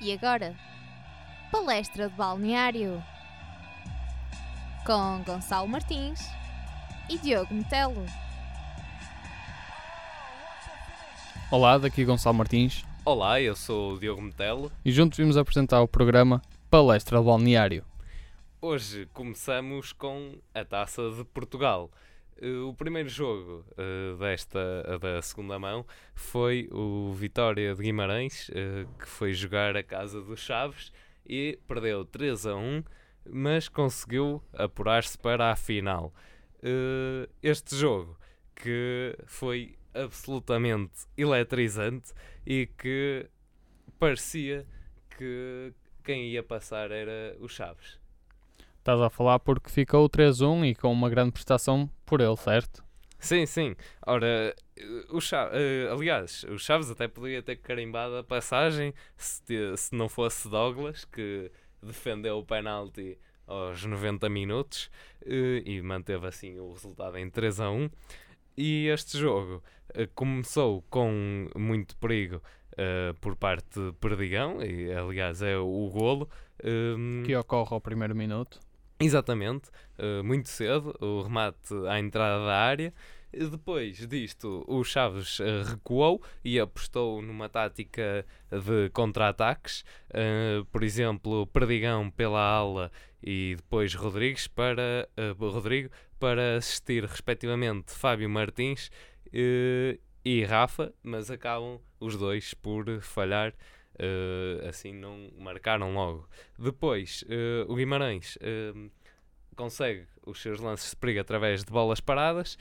E agora, palestra de balneário com Gonçalo Martins e Diogo Metelo. Olá, daqui Gonçalo Martins Olá, eu sou o Diogo Metelo. e juntos vimos apresentar o programa Palestra de Balneário. Hoje começamos com a Taça de Portugal. Eh, O primeiro jogo eh, desta da segunda mão foi o Vitória de Guimarães, eh, que foi jogar a casa dos Chaves e perdeu 3 a 1, mas conseguiu apurar-se para a final. Eh, Este jogo que foi absolutamente eletrizante e que parecia que quem ia passar era o Chaves. Estás a falar porque ficou 3-1 e com uma grande prestação por ele, certo? Sim, sim. Ora, eh, o Cha- eh, aliás, o Chaves até poderia ter carimbado a passagem se, se não fosse Douglas, que defendeu o penalti aos 90 minutos eh, e manteve assim o resultado em 3 a 1. E este jogo começou com muito perigo eh, por parte de Perdigão, e aliás é o golo. eh, Que ocorre ao primeiro minuto. Exatamente, eh, muito cedo, o remate à entrada da área. Depois disto, o Chaves eh, recuou e apostou numa tática de contra-ataques. eh, por exemplo, Perdigão pela ala e depois Rodrigues para, Rodrigo para assistir, respectivamente, Fábio Martins e Rafa, mas acabam os dois por falhar. Eh, assim não marcaram logo. Depois, eh, o Guimarães eh, consegue os seus lances de perigo através de bolas paradas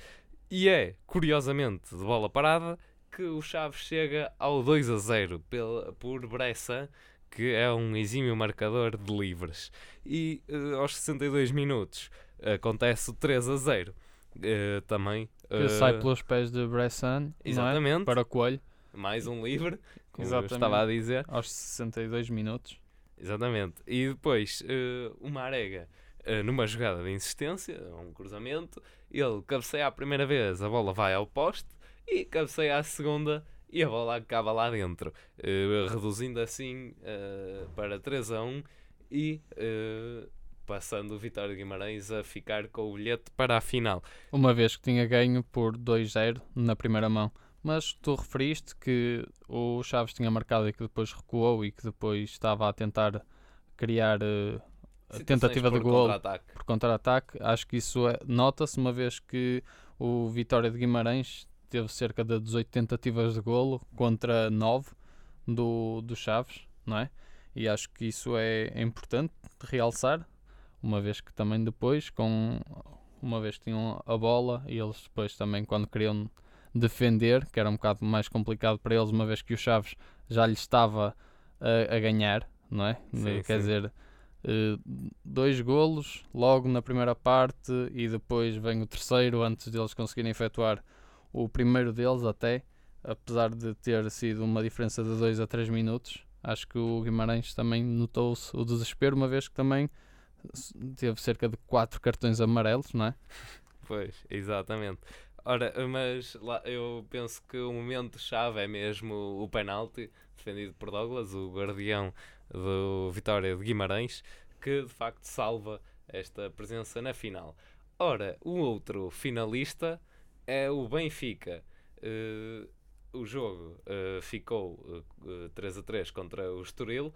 e é, curiosamente, de bola parada que o Chaves chega ao 2 a 0 pela, por Bressan, que é um exímio marcador de livres. E eh, aos 62 minutos acontece o 3 a 0. Eh, também. Que sai pelos pés de Bressan é? Exatamente. para Coelho Mais um livre, como eu Exatamente. estava a dizer. aos 62 minutos. Exatamente. E depois, eh, o Marega, eh, numa jogada de insistência, um cruzamento, ele cabeceia a primeira vez, a bola vai ao poste, e cabeceia a segunda, e a bola acaba lá dentro, eh, reduzindo assim para 3 a 1 e passando o Vitória Guimarães a ficar com o bilhete para a final. Uma vez que tinha ganho por 2-0 na primeira mão. Mas tu referiste que o Chaves tinha marcado e que depois recuou e que depois estava a tentar criar eh, a tentativa de gol por contra-ataque. Acho que isso é- nota-se uma vez que o Vitória de Guimarães teve cerca de 18 tentativas de golo contra 9 do, do Chaves, não é? E acho que isso é, importante realçar, uma vez que também depois, com uma vez que tinham a bola e eles depois também quando queriam defender, que era um bocado mais complicado para eles, uma vez que o Chaves já lhe estava a, a ganhar, não é? Sim, Quer sim. dizer, eh, dois golos logo na primeira parte e depois vem o terceiro antes deles conseguirem efetuar o primeiro deles até, apesar de ter sido uma diferença de 2 a 3 minutos. Acho que o Guimarães também notou-se o desespero, uma vez que também teve cerca de 4 cartões amarelos, não é? Pois, exatamente. Ora, mas lá, eu penso que o momento-chave é mesmo o penalti defendido por Douglas, o guardião do Vitória de Guimarães, que de facto salva esta presença na final. Ora, o outro finalista é o Benfica. Eh, o jogo eh, ficou eh, 3 a 3 contra o Estoril.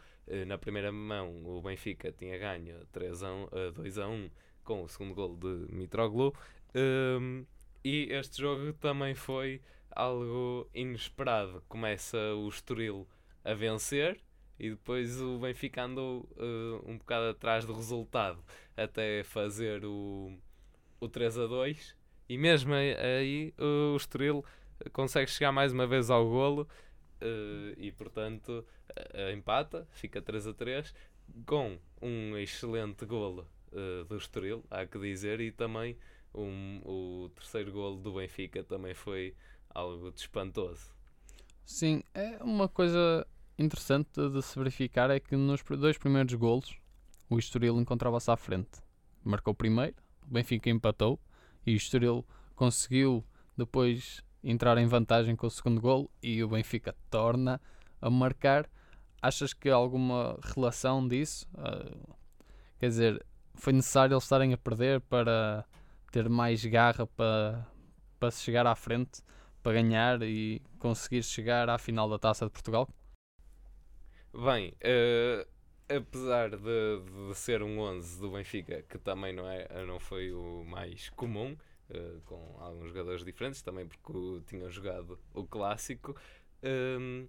Na primeira mão, o Benfica tinha ganho 3 a 1, eh, 2 a 1 com o segundo gol de Mitroglou. Um, e este jogo também foi algo inesperado. Começa o Estoril a vencer e depois o Benfica andou uh, um bocado atrás do resultado até fazer o, o 3 a 2 e mesmo aí- aí o Estoril consegue chegar mais uma vez ao golo uh, e portanto uh, empata, fica 3 a 3 com um excelente golo uh, do Estoril, há que dizer, e também um- o terceiro golo do Benfica também foi algo de espantoso. Sim, é uma coisa interessante de se verificar é que nos dois primeiros golos o Estoril encontrava-se à frente. Marcou o primeiro, o Benfica empatou e o Estoril conseguiu depois entrar em vantagem com o segundo golo e o Benfica torna a marcar achas que há alguma relação disso? Uh, quer dizer, foi necessário eles estarem a perder para ter mais garra para, para se chegar à frente, para ganhar e conseguir chegar à final da Taça de Portugal? Bem, uh, apesar de, de, ser um 11 do Benfica, que também não, é, não foi o mais comum, uh, com alguns jogadores diferentes, também porque tinham jogado o clássico, um,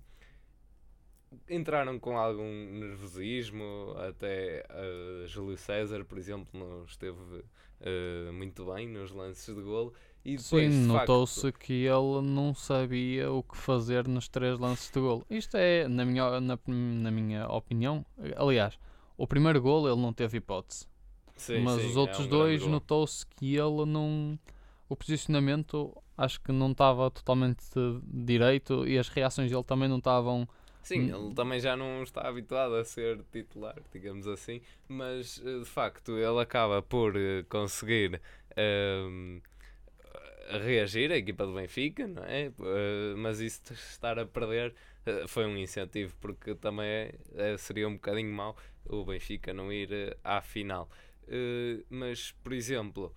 entraram com algum nervosismo, até uh, Júlio César, por exemplo, não esteve uh, muito bem nos lances de golo. E depois, Sim, notou-se que ele não sabia o que fazer nos três lances de golo. Isto é, na minha, na, na minha opinião, aliás, o primeiro golo ele não teve hipótese. Sim, mas sim, os outros é um dois notou-se que ele não. O posicionamento acho que não estava totalmente direito e as reações dele também não estavam. Sim, ele também já não está habituado a ser titular, digamos assim, mas eh, de facto ele acaba por eh, conseguir uh, reagir, a equipa do Benfica, não é? Uh, mas isso de estar a perder uh, foi um incentivo, porque também é, é, seria um bocadinho mau o Benfica não ir à final. mas, por exemplo,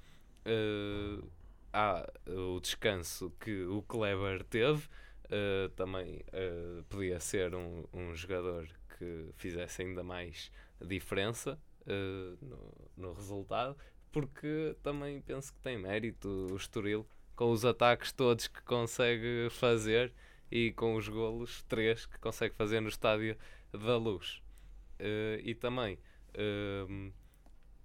há o descanso que o Kleber teve uh, também uh, podia ser um, um jogador que fizesse ainda mais diferença uh, no, no, resultado, porque também penso que tem mérito o Estoril com os ataques todos que consegue fazer e com os golos, três que consegue fazer no Estádio da Luz. e também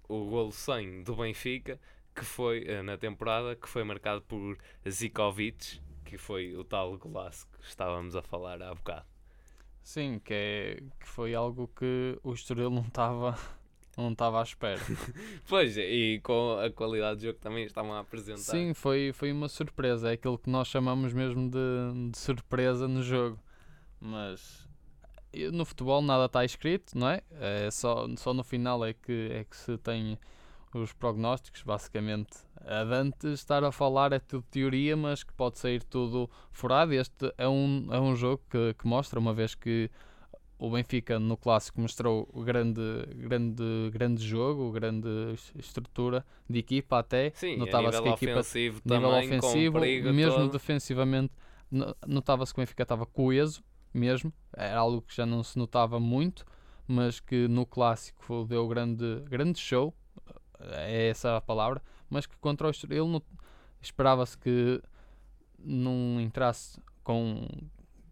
o golo 100 do Benfica, que foi na temporada, que foi marcado por Zikovic, que foi o tal golaço que estávamos a falar há bocado. Sim, que, é, que foi algo que o Estoril não estava não estava à espera. pois, e com a qualidade de jogo que também estavam a apresentar. Sim, foi, foi uma surpresa. É aquilo que nós chamamos mesmo de, de surpresa no jogo. Mas no futebol nada está escrito, não é? é só, só no final é que, é que se tem os prognósticos, basicamente. A Dante estar a falar é tudo teoria, mas que pode sair tudo furado. Este é um, é um jogo que, que mostra, uma vez que o Benfica no clássico mostrou grande, grande, grande jogo, grande estrutura de equipa até. Sim, notava-se que a equipa ofensivo nível também, ofensivo, mesmo todo. defensivamente, notava-se que o Benfica estava coeso mesmo, era algo que já não se notava muito, mas que no clássico deu grande, grande show é essa a palavra, mas que contra o Estoril esperava-se que não entrasse com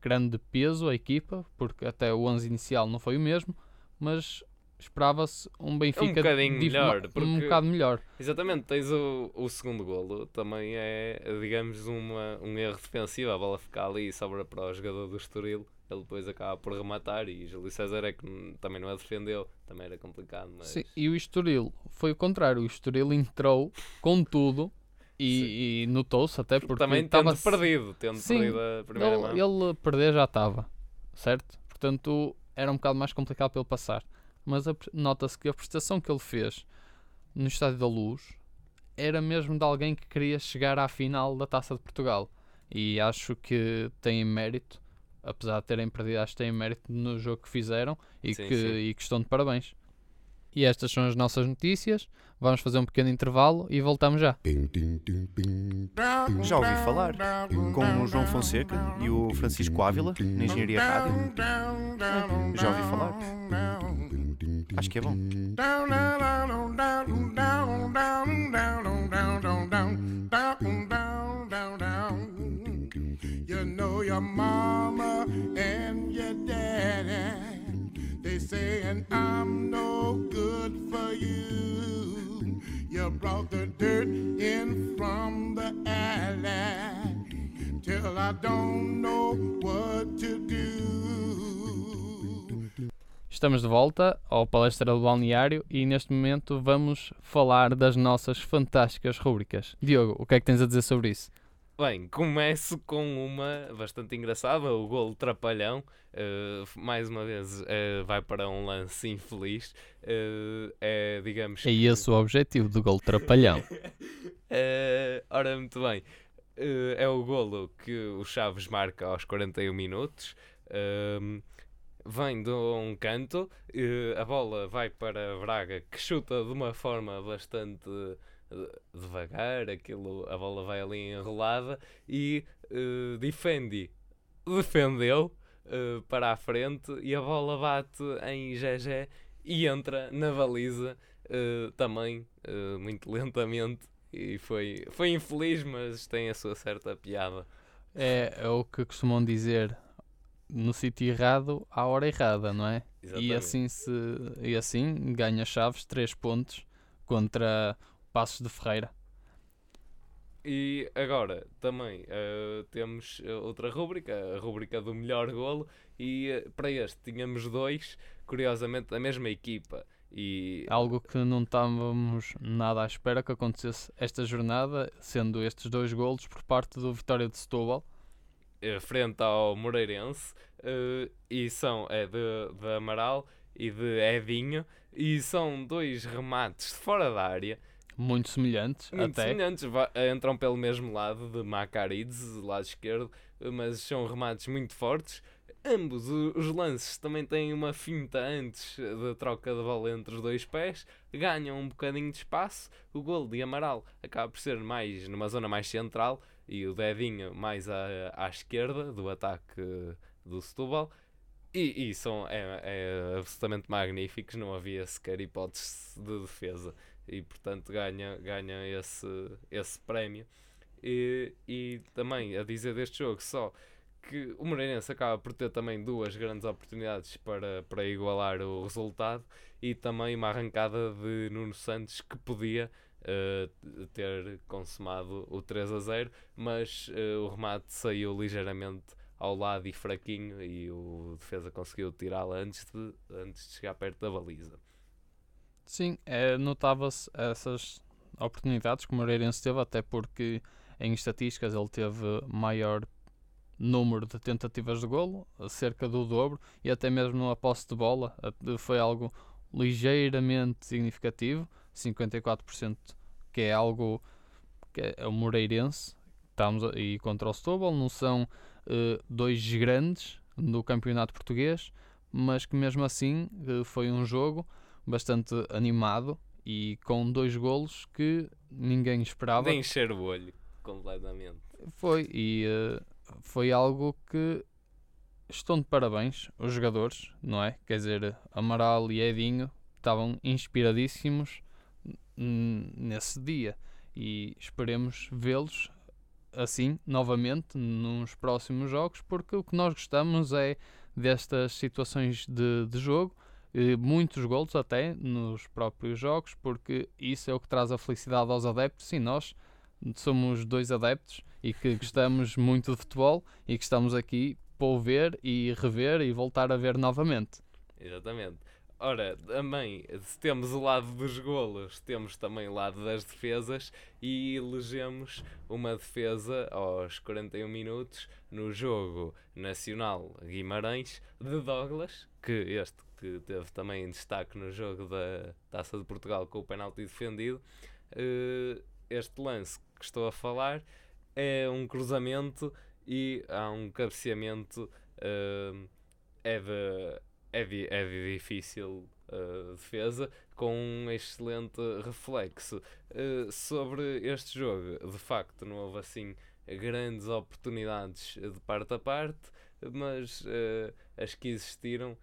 grande peso a equipa, porque até o 11 inicial não foi o mesmo, mas esperava-se um Benfica um bocadinho melhor, porque, um bocado melhor. Exatamente, tens o, o segundo golo, também é, digamos, uma, um erro defensivo, a bola fica ali e sobra para o jogador do Estoril ele depois acaba por rematar e Júlio César é que também não a defendeu, também era complicado. Mas... Sim, e o Estoril foi o contrário, o Estoril entrou com tudo e, e notou-se até porque também estava perdido, tendo Sim, perdido a primeira ele, mão. Ele perder já estava, certo? Portanto, era um bocado mais complicado para ele passar. Mas nota-se que a prestação que ele fez no Estádio da Luz era mesmo de alguém que queria chegar à final da Taça de Portugal. E acho que tem mérito apesar de terem perdido, acho que têm mérito no jogo que fizeram e, sim, que, sim. e que estão de parabéns. E estas são as nossas notícias. Vamos fazer um pequeno intervalo e voltamos já. Já ouvi falar com o João Fonseca e o Francisco Ávila na Engenharia Rádio. Já ouvi falar. Acho que é bom. Saying I'm no good for you. You brought the dirt in from the alley till I don't know what to do. Estamos de volta ao Palestra do Balneário e neste momento vamos falar das nossas fantásticas rúbricas. Diogo, o que é que tens a dizer sobre isso? Bem, começo com uma bastante engraçada, o gol trapalhão. Uh, mais uma vez uh, vai para um lance infeliz. Uh, é, digamos. É esse que... o objetivo do gol trapalhão. ora, muito bem. é o golo que o Chaves marca aos 41 minutos. vem de um canto, a bola vai para Braga, que chuta de uma forma bastante devagar, aquilo, a bola vai ali enrolada e eh, defende, defendeu eh, para a frente e a bola bate em GG e entra na baliza eh, também muito lentamente e foi, foi infeliz, mas tem a sua certa piada. É, é o que costumam dizer no sítio errado à hora errada, não é? E Exatamente. assim, se, e assim ganha Chaves 3 pontos contra Passos de Ferreira. E agora também eh, temos eh, outra rúbrica, a rúbrica do melhor golo, e eh, para este tínhamos dois, curiosamente, da mesma equipa. E Algo que não estávamos nada à espera que acontecesse esta jornada, sendo estes dois golos por parte do Vitória de Setúbal. frente ao Moreirense, e são é de, de Amaral e de Edinho, e são dois remates de fora da área, Muito semelhantes, muito até. semelhantes, va- entram pelo mesmo lado de Macarides, lado esquerdo, eh, mas são remates muito fortes. Ambos os lances também têm uma finta antes da troca de bola entre os dois pés, ganham um bocadinho de espaço. O gol de Amaral acaba por ser mais numa zona mais central e o Dedinho mais à, à esquerda do ataque do Setúbal. E, e são é, é absolutamente magníficos, não havia sequer hipótese de defesa e portanto ganha, ganha esse, esse prémio. E, e também a dizer deste jogo só que o Moreirense acaba por ter também duas grandes oportunidades para, para igualar o resultado e também uma arrancada de Nuno Santos que podia eh, ter consumado o 3 a 0, mas eh, o remate saiu ligeiramente ao lado e fraquinho e o defesa conseguiu tirá-la antes de, antes de chegar perto da baliza. Sim, é, notava-se essas oportunidades que o Moreirense teve, até porque em estatísticas ele teve maior número de tentativas de golo, cerca do dobro, e até mesmo numa posse de bola foi algo ligeiramente significativo, 54%, que é algo que é o Moreirense, estamos a- e contra o Setúbal, não são eh, dois grandes do campeonato português, mas que mesmo assim eh, foi um jogo bastante animado e com dois golos que ninguém esperava. De encher o olho completamente. Foi e eh, foi algo que estão de parabéns os jogadores, não é? Quer dizer, Amaral e Edinho estavam inspiradíssimos nesse dia e esperemos vê-los assim novamente nos próximos jogos, porque o que nós gostamos é destas situações de, de jogo, muitos golos até nos próprios jogos, porque isso é o que traz a felicidade aos adeptos e nós somos dois adeptos e que gostamos muito de futebol e que estamos aqui para o ver e rever e voltar a ver novamente. Exatamente. Ora, também, se temos o lado dos golos, temos também o lado das defesas e elegemos uma defesa aos 41 minutos no jogo nacional Guimarães de Douglas, que este que teve também destaque no jogo da Taça de Portugal com o penalti defendido. Eh, Este lance que estou a falar é um cruzamento e há um cabeceamento eh, é de é, é difícil uh, defesa com um excelente reflexo. Uh, sobre este jogo, de facto, não houve assim grandes oportunidades de parte a parte, mas uh, as que existiram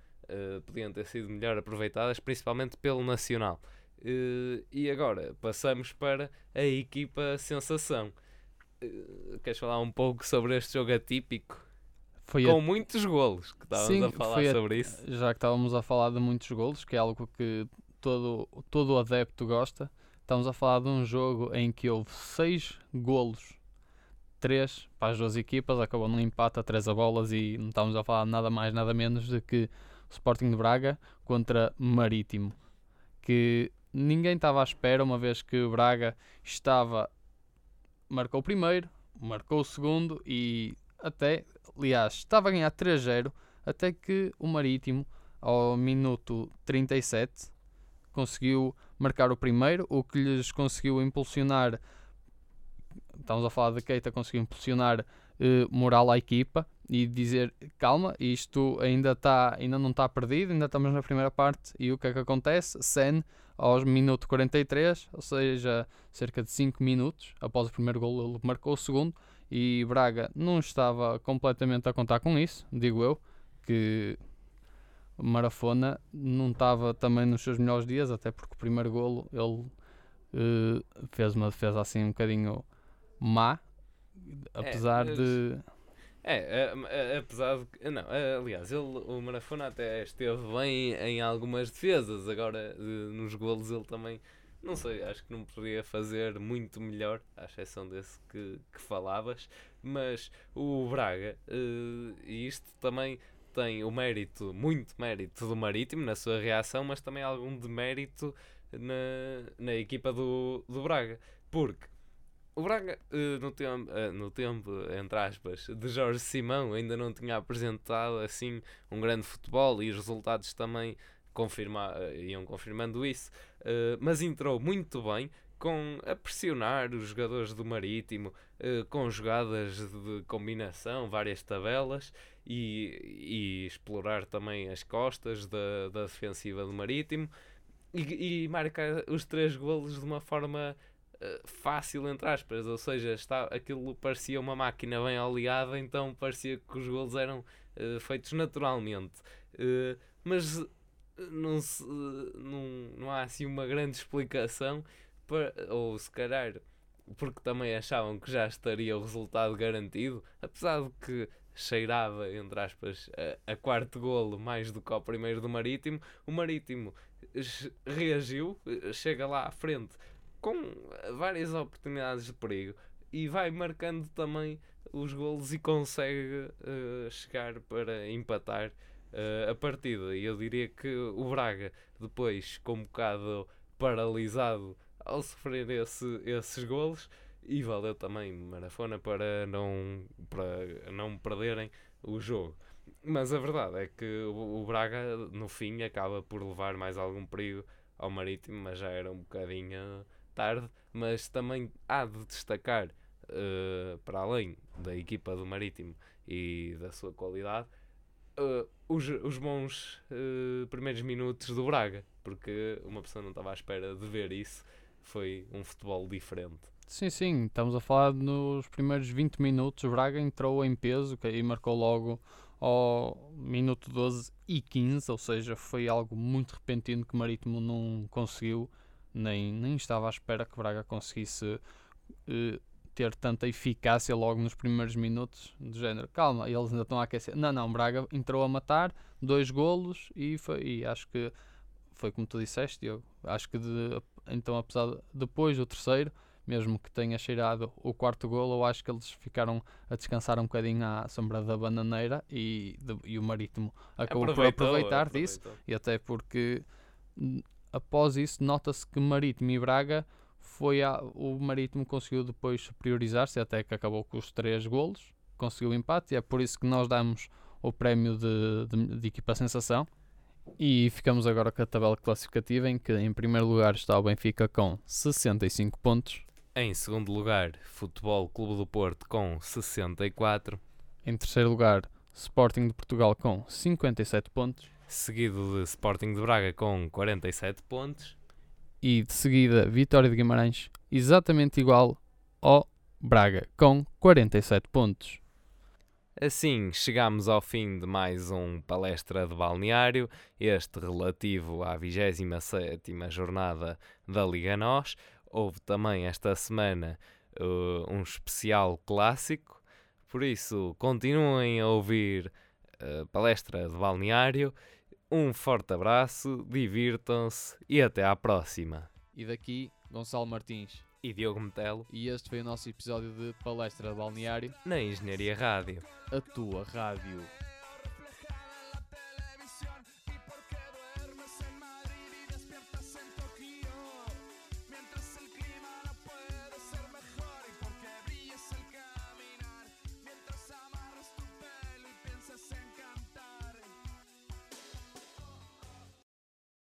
podiam ter sido melhor aproveitadas, principalmente pelo Nacional. E agora passamos para a equipa Sensação. Queres falar um pouco sobre este jogo atípico? Foi a- Com muitos golos, que estávamos Sim, a falar a- sobre isso. já que estávamos a falar de muitos golos, que é algo que todo, todo adepto gosta, estamos a falar de um jogo em que houve seis golos, três para as duas equipas, acabou num empate a três a bolas e não estamos a falar nada mais, nada menos do que o Sporting de Braga contra Marítimo, que ninguém estava à espera, uma vez que o Braga estava, marcou o primeiro, marcou o segundo e até, aliás, estava a ganhar 3-0, até que o Marítimo, ao minuto 37, conseguiu marcar o primeiro, o que lhes conseguiu impulsionar. Estamos a falar de Keita, conseguiu impulsionar eh, moral à equipa e dizer calma, isto ainda, tá, ainda não está perdido, ainda estamos na primeira parte. E o que é que acontece? Sen, aos minuto 43, ou seja, cerca de 5 minutos após o primeiro gol, ele marcou o segundo. E Braga não estava completamente a contar com isso, digo eu, que Marafona não estava também nos seus melhores dias, até porque o primeiro golo ele eh, fez uma defesa assim um bocadinho má, apesar mas- de. É, é, é, apesar de. Não, é, aliás, ele, o Marafona até esteve bem em algumas defesas. Agora, eh, nos golos, ele também. Não sei, acho que não poderia fazer muito melhor, à exceção desse que, que falavas. Mas o Braga, eh, e isto também tem o mérito, muito mérito do Marítimo na sua reação, mas também algum demérito na, na equipa do, do Braga. Porque o Braga, eh, no, tempo, eh, no tempo, entre aspas, de Jorge Simão, ainda não tinha apresentado assim um grande futebol e os resultados também confirma, iam confirmando isso. Eh, mas entrou muito bem com a pressionar os jogadores do Marítimo, eh, com jogadas de combinação, várias tabelas e, e explorar também as costas da, da defensiva do Marítimo e, e marca os três golos de uma forma eh, fácil, entre aspas, ou seja, está, aquilo parecia uma máquina bem oleada, então parecia que os golos eram eh, feitos naturalmente. Eh, mas não, se- não, não há assim uma grande explicação, para, ou se calhar porque também achavam que já estaria o resultado garantido, apesar de que cheirava, entre aspas, a, a quarto golo mais do que ao primeiro do Marítimo, o Marítimo reagiu, chega lá à frente com várias oportunidades de perigo e vai marcando também os golos e consegue eh, chegar para empatar eh, a partida. E eu diria que o Braga, depois com um bocado paralisado ao sofrer esse- esses golos, e valeu também Marafona para não, para não perderem o jogo. Mas a verdade é que o, Braga, no fim, acaba por levar mais algum perigo ao Marítimo, mas já era um bocadinho tarde. Mas também há de destacar, eh, para além da equipa do Marítimo e da sua qualidade, eh, os, os bons eh, primeiros minutos do Braga, porque uma pessoa não estava à espera de ver isso. Foi um futebol diferente. Sim, sim, estamos a falar nos primeiros 20 minutos. O Braga entrou em peso e marcou logo ao minuto 12 e 15, ou seja, foi algo muito repentino que o Marítimo não conseguiu, nem, nem estava à espera que o Braga conseguisse eh, ter tanta eficácia logo nos primeiros minutos. Do género, calma, eles ainda estão a aquecer. Não, não, Braga entrou a matar, dois golos e, foi, e acho que foi como tu disseste, Diogo. Acho que de- então, apesar de, depois do terceiro, mesmo que tenha cheirado o quarto golo, eu acho que eles ficaram a descansar um bocadinho à sombra da bananeira e, de- e o Marítimo acabou por aproveitar disso aproveitou. e até porque após isso nota-se que Marítimo e Braga foi a, o Marítimo conseguiu depois superiorizar-se até que acabou com os três golos, conseguiu o empate e é por isso que nós damos o prémio de, de, de equipa sensação. E ficamos agora com a tabela classificativa em que em primeiro lugar está o Benfica com 65 pontos, Em segundo lugar, Futebol Clube do Porto com 64, em terceiro lugar Sporting de Portugal com 57 pontos. Seguido de Sporting de Braga com 47 pontos. E de seguida Vitória de Guimarães exatamente igual ao Braga com 47 pontos. Assim, chegamos ao fim de mais um palestra de balneário, este relativo à 27ª jornada da Liga NOS. Houve também esta semana uh, um especial clássico, por isso continuem a ouvir a palestra de balneário. Um forte abraço, divirtam-se e até à próxima. E daqui Gonçalo Martins. E Diogo Metelo, E este foi o nosso episódio de Palestra de Balneário, na Engenharia Rádio. a tua rádio.